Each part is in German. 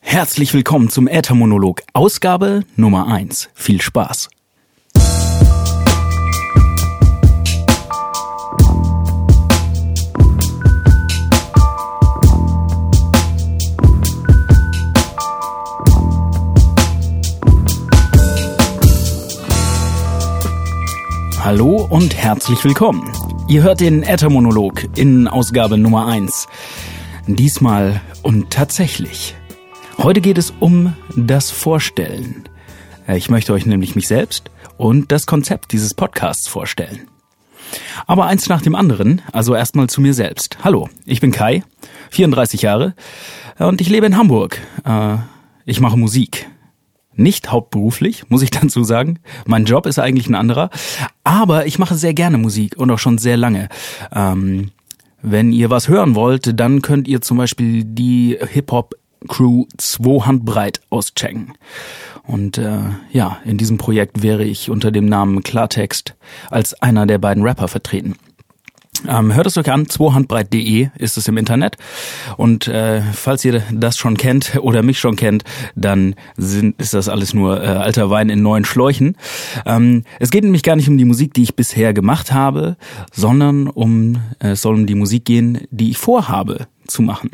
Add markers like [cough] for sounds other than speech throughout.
Herzlich willkommen zum Äthermonolog, Ausgabe Nummer 1. Viel Spaß. Hallo und herzlich willkommen. Ihr hört den Äthermonolog in Ausgabe Nummer 1. Diesmal und tatsächlich. Heute geht es um das Vorstellen. Äh, ich möchte euch nämlich mich selbst und das Konzept dieses Podcasts vorstellen. Aber eins nach dem anderen, also erstmal zu mir selbst. Hallo, ich bin Kai, 34 Jahre und ich lebe in Hamburg. Äh, ich mache Musik. Nicht hauptberuflich, muss ich [laughs] dazu sagen. Mein Job ist eigentlich ein anderer. Aber ich mache sehr gerne Musik und auch schon sehr lange. Ähm, wenn ihr was hören wollt, dann könnt ihr zum Beispiel die Hip-Hop Crew 2 Handbreit auschecken. Und äh, ja, in diesem Projekt wäre ich unter dem Namen Klartext als einer der beiden Rapper vertreten. Ähm, hört es euch an, zwohandbreit.de ist es im Internet. Und äh, falls ihr das schon kennt oder mich schon kennt, dann sind, ist das alles nur äh, alter Wein in neuen Schläuchen. Ähm, es geht nämlich gar nicht um die Musik, die ich bisher gemacht habe, sondern um äh, es soll um die Musik gehen, die ich vorhabe zu machen.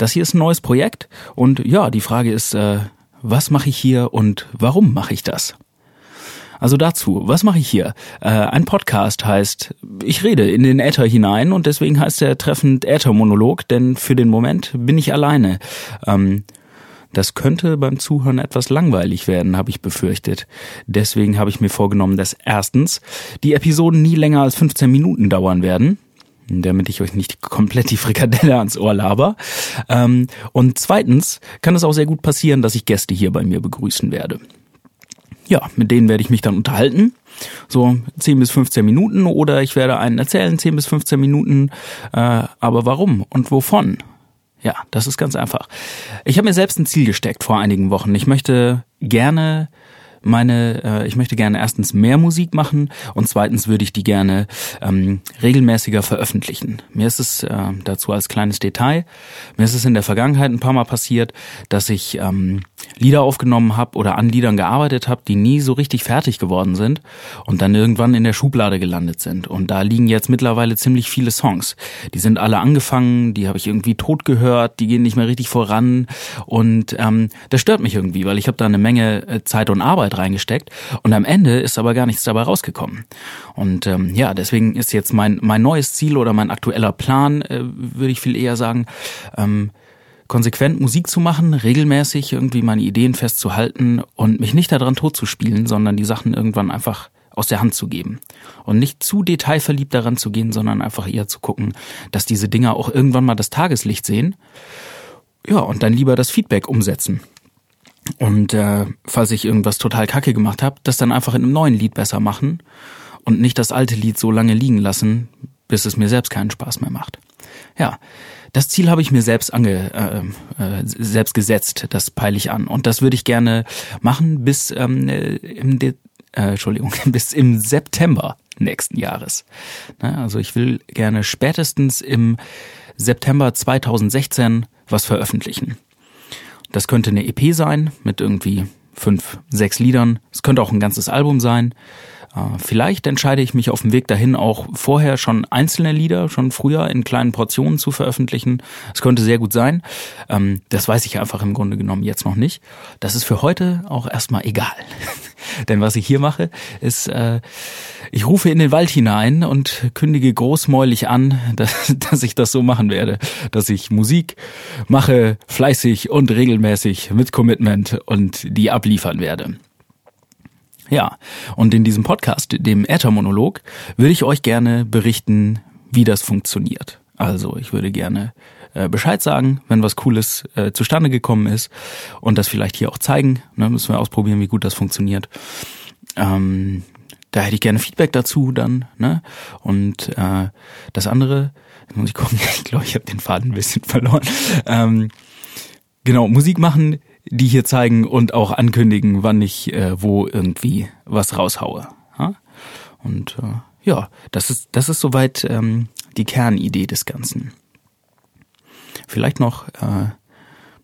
Das hier ist ein neues Projekt und ja, die Frage ist, äh, was mache ich hier und warum mache ich das? Also dazu, was mache ich hier? Äh, ein Podcast heißt, ich rede in den Äther hinein und deswegen heißt er treffend Äthermonolog, denn für den Moment bin ich alleine. Ähm, das könnte beim Zuhören etwas langweilig werden, habe ich befürchtet. Deswegen habe ich mir vorgenommen, dass erstens die Episoden nie länger als 15 Minuten dauern werden damit ich euch nicht komplett die Frikadelle ans Ohr laber. Ähm, und zweitens kann es auch sehr gut passieren, dass ich Gäste hier bei mir begrüßen werde ja, mit denen werde ich mich dann unterhalten. So 10 bis 15 Minuten oder ich werde einen erzählen, 10 bis 15 Minuten. Äh, aber warum und wovon? Ja, das ist ganz einfach. Ich habe mir selbst ein Ziel gesteckt vor einigen Wochen. Ich möchte gerne meine, äh, ich möchte gerne erstens mehr Musik machen und zweitens würde ich die gerne ähm, regelmäßiger veröffentlichen. Mir ist es äh, dazu als kleines Detail, mir ist es in der Vergangenheit ein paar Mal passiert, dass ich ähm, Lieder aufgenommen habe oder an Liedern gearbeitet habe, die nie so richtig fertig geworden sind und dann irgendwann in der Schublade gelandet sind. Und da liegen jetzt mittlerweile ziemlich viele Songs. Die sind alle angefangen, die habe ich irgendwie tot gehört, die gehen nicht mehr richtig voran und ähm, das stört mich irgendwie, weil ich habe da eine Menge äh, Zeit und Arbeit reingesteckt und am Ende ist aber gar nichts dabei rausgekommen. Und ähm, ja, deswegen ist jetzt mein mein neues Ziel oder mein aktueller Plan, äh, würde ich viel eher sagen, ähm, konsequent Musik zu machen, regelmäßig irgendwie meine Ideen festzuhalten und mich nicht daran totzuspielen, sondern die Sachen irgendwann einfach aus der Hand zu geben. Und nicht zu detailverliebt daran zu gehen, sondern einfach eher zu gucken, dass diese Dinger auch irgendwann mal das Tageslicht sehen. Ja, und dann lieber das Feedback umsetzen. Und äh, falls ich irgendwas total kacke gemacht habe, das dann einfach in einem neuen Lied besser machen und nicht das alte Lied so lange liegen lassen, bis es mir selbst keinen Spaß mehr macht. Ja, das Ziel habe ich mir selbst ange, äh, äh, selbst gesetzt. Das peile ich an und das würde ich gerne machen bis ähm, äh, im De äh, Entschuldigung [laughs] bis im September nächsten Jahres. Ne, also ich will gerne spätestens im September 2016 was veröffentlichen. Das könnte eine EP sein mit irgendwie fünf, sechs Liedern. Es könnte auch ein ganzes Album sein. Äh, vielleicht entscheide ich mich auf dem Weg dahin auch vorher schon einzelne Lieder schon früher in kleinen Portionen zu veröffentlichen. Es könnte sehr gut sein. Ähm, das weiß ich einfach im Grunde genommen jetzt noch nicht. Das ist für heute auch erstmal egal. [laughs] Denn was ich hier mache, ist, äh, ich rufe in den Wald hinein und kündige großmäulig an, [laughs] dass, dass ich das so machen werde, dass ich Musik mache, fleißig und regelmäßig mit Commitment und die abliefern werde. Ja, und in diesem Podcast, dem Äthermonolog, würde ich euch gerne berichten, wie das funktioniert. Also ich würde gerne äh, Bescheid sagen, wenn was Cooles äh, zustande gekommen ist und das vielleicht hier auch zeigen. Ne, müssen wir ausprobieren, wie gut das funktioniert. Ähm, da hätte ich gerne Feedback dazu dann. Ne? Und äh, das andere, muss ich gucken, [laughs] ich glaube, ich habe den Faden ein bisschen verloren. Ähm, genau, Musik machen die hier zeigen und auch ankündigen, wann ich äh, wo irgendwie was raushaue. Ha? Und äh, ja, das ist, das ist soweit ähm, die Kernidee des Ganzen. Vielleicht noch äh,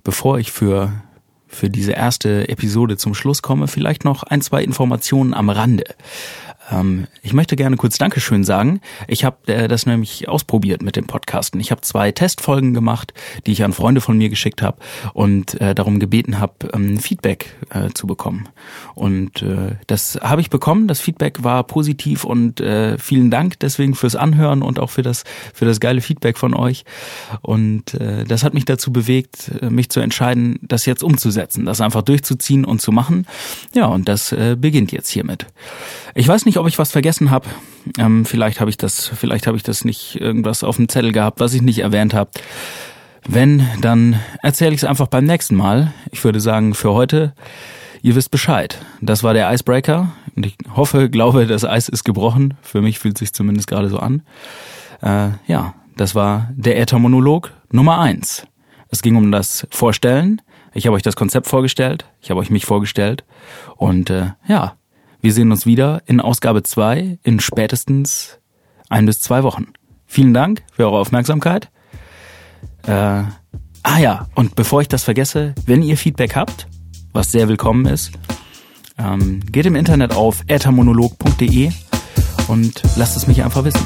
bevor ich für für diese erste Episode zum Schluss komme, vielleicht noch ein, zwei Informationen am Rande. Ähm, ich möchte gerne kurz Dankeschön sagen. Ich habe äh, das nämlich ausprobiert mit dem Podcasten. Ich habe zwei Testfolgen gemacht, die ich an Freunde von mir geschickt habe und äh, darum gebeten habe, ähm, Feedback äh, zu bekommen. Und äh, das habe ich bekommen. Das Feedback war positiv und äh, vielen Dank deswegen fürs Anhören und auch für das für das geile Feedback von euch. Und äh, das hat mich dazu bewegt, äh, mich zu entscheiden, das jetzt umzusetzen, das einfach durchzuziehen und zu machen. Ja, und das äh, beginnt jetzt hiermit. Ich weiß nicht, ob ich was vergessen habe. Ähm, vielleicht habe ich das, vielleicht habe ich das nicht irgendwas auf dem Zettel gehabt, was ich nicht erwähnt habe. Wenn, dann erzähle ich es einfach beim nächsten Mal. Ich würde sagen, für heute, ihr wisst Bescheid. Das war der Icebreaker. Und ich hoffe, glaube, das Eis ist gebrochen. Für mich fühlt sich zumindest gerade so an. Äh, ja, das war der Äthermonolog Nummer eins. Es ging um das Vorstellen. Ich habe euch das Konzept vorgestellt. Ich habe euch mich vorgestellt. Und äh, ja, wir sehen uns wieder in Ausgabe 2 in spätestens ein bis zwei Wochen. Vielen Dank für eure Aufmerksamkeit. Äh, ah ja, und bevor ich das vergesse, wenn ihr Feedback habt, was sehr willkommen ist, ähm, geht im Internet auf ethermonolog.de und lasst es mich einfach wissen.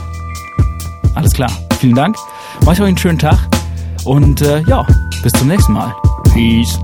Alles klar. Vielen Dank. Macht euch einen schönen Tag und äh, ja, bis zum nächsten Mal. Peace.